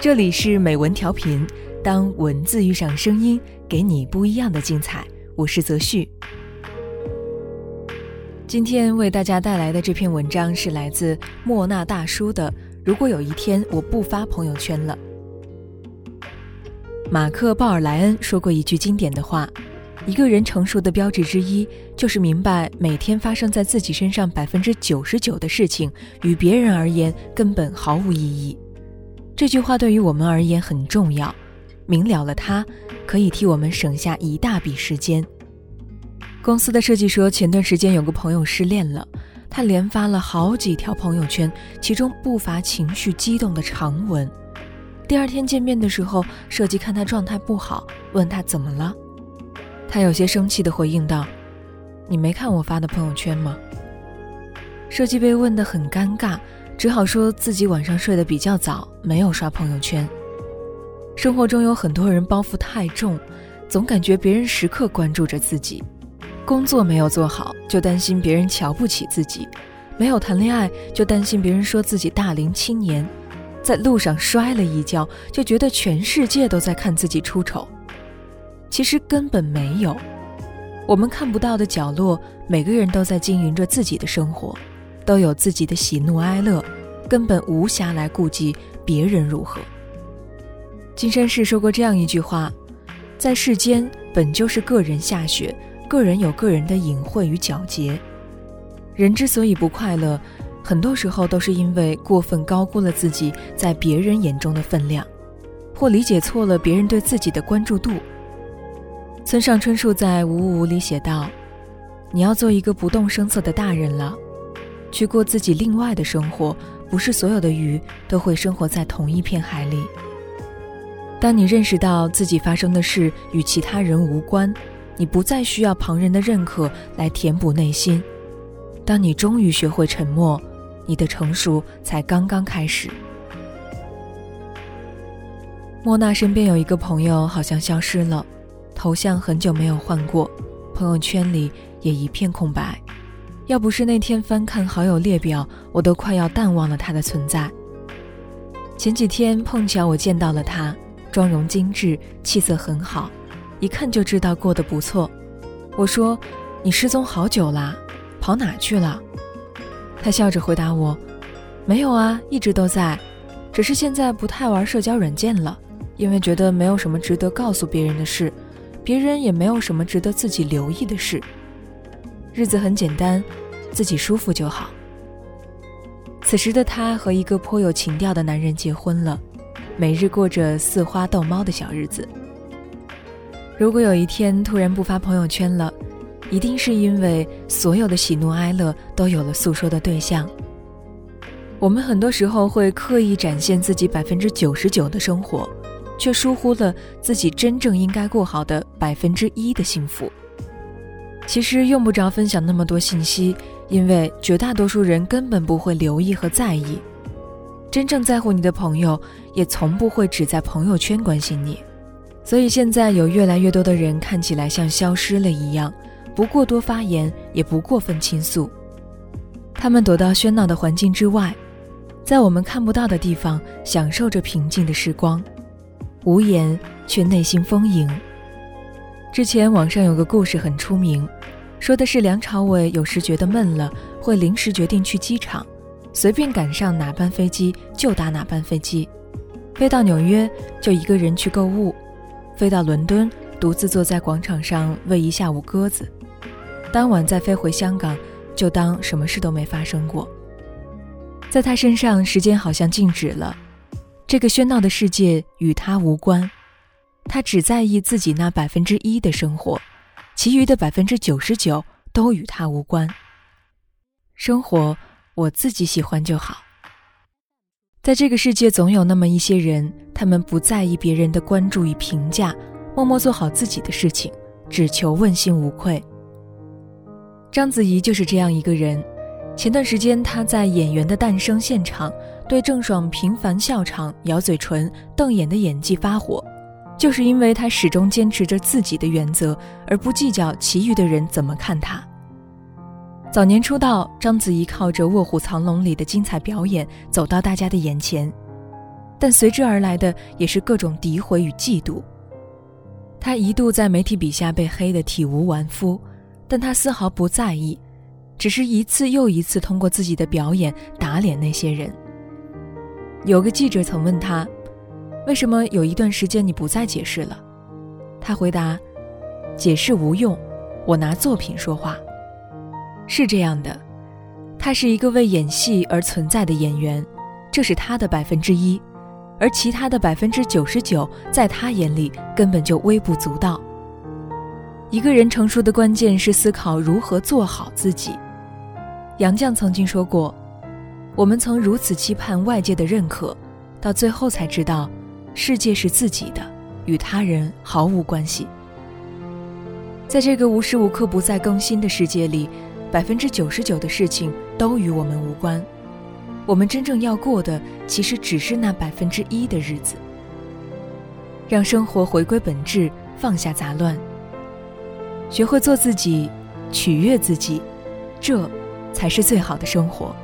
这里是美文调频，当文字遇上声音，给你不一样的精彩。我是泽旭。今天为大家带来的这篇文章是来自莫那大叔的《如果有一天我不发朋友圈了》。马克·鲍尔莱恩说过一句经典的话：“一个人成熟的标志之一，就是明白每天发生在自己身上百分之九十九的事情，与别人而言根本毫无意义。”这句话对于我们而言很重要，明了了它，可以替我们省下一大笔时间。公司的设计说，前段时间有个朋友失恋了，他连发了好几条朋友圈，其中不乏情绪激动的长文。第二天见面的时候，设计看他状态不好，问他怎么了，他有些生气地回应道：“你没看我发的朋友圈吗？”设计被问得很尴尬。只好说自己晚上睡得比较早，没有刷朋友圈。生活中有很多人包袱太重，总感觉别人时刻关注着自己。工作没有做好，就担心别人瞧不起自己；没有谈恋爱，就担心别人说自己大龄青年；在路上摔了一跤，就觉得全世界都在看自己出丑。其实根本没有，我们看不到的角落，每个人都在经营着自己的生活。都有自己的喜怒哀乐，根本无暇来顾及别人如何。金山氏说过这样一句话：“在世间本就是个人下雪，个人有个人的隐晦与皎洁。人之所以不快乐，很多时候都是因为过分高估了自己在别人眼中的分量，或理解错了别人对自己的关注度。”村上春树在《五五五》里写道：“你要做一个不动声色的大人了。”去过自己另外的生活，不是所有的鱼都会生活在同一片海里。当你认识到自己发生的事与其他人无关，你不再需要旁人的认可来填补内心。当你终于学会沉默，你的成熟才刚刚开始。莫娜身边有一个朋友好像消失了，头像很久没有换过，朋友圈里也一片空白。要不是那天翻看好友列表，我都快要淡忘了他的存在。前几天碰巧我见到了他，妆容精致，气色很好，一看就知道过得不错。我说：“你失踪好久啦，跑哪去了？”他笑着回答我：“没有啊，一直都在，只是现在不太玩社交软件了，因为觉得没有什么值得告诉别人的事，别人也没有什么值得自己留意的事。”日子很简单，自己舒服就好。此时的她和一个颇有情调的男人结婚了，每日过着似花逗猫的小日子。如果有一天突然不发朋友圈了，一定是因为所有的喜怒哀乐都有了诉说的对象。我们很多时候会刻意展现自己百分之九十九的生活，却疏忽了自己真正应该过好的百分之一的幸福。其实用不着分享那么多信息，因为绝大多数人根本不会留意和在意。真正在乎你的朋友，也从不会只在朋友圈关心你。所以现在有越来越多的人看起来像消失了一样，不过多发言，也不过分倾诉。他们躲到喧闹的环境之外，在我们看不到的地方享受着平静的时光，无言却内心丰盈。之前网上有个故事很出名，说的是梁朝伟有时觉得闷了，会临时决定去机场，随便赶上哪班飞机就搭哪班飞机，飞到纽约就一个人去购物，飞到伦敦独自坐在广场上喂一下午鸽子，当晚再飞回香港，就当什么事都没发生过。在他身上，时间好像静止了，这个喧闹的世界与他无关。他只在意自己那百分之一的生活，其余的百分之九十九都与他无关。生活我自己喜欢就好。在这个世界，总有那么一些人，他们不在意别人的关注与评价，默默做好自己的事情，只求问心无愧。章子怡就是这样一个人。前段时间，她在《演员的诞生》现场对郑爽频繁笑场、咬嘴唇、瞪眼的演技发火。就是因为他始终坚持着自己的原则，而不计较其余的人怎么看他。早年出道，章子怡靠着《卧虎藏龙》里的精彩表演走到大家的眼前，但随之而来的也是各种诋毁与嫉妒。他一度在媒体笔下被黑得体无完肤，但他丝毫不在意，只是一次又一次通过自己的表演打脸那些人。有个记者曾问他：“为什么有一段时间你不再解释了？”他回答：“解释无用，我拿作品说话。”是这样的，他是一个为演戏而存在的演员，这是他的百分之一。而其他的百分之九十九，在他眼里根本就微不足道。一个人成熟的关键是思考如何做好自己。杨绛曾经说过：“我们曾如此期盼外界的认可，到最后才知道，世界是自己的，与他人毫无关系。”在这个无时无刻不在更新的世界里，百分之九十九的事情都与我们无关。我们真正要过的，其实只是那百分之一的日子。让生活回归本质，放下杂乱，学会做自己，取悦自己，这才是最好的生活。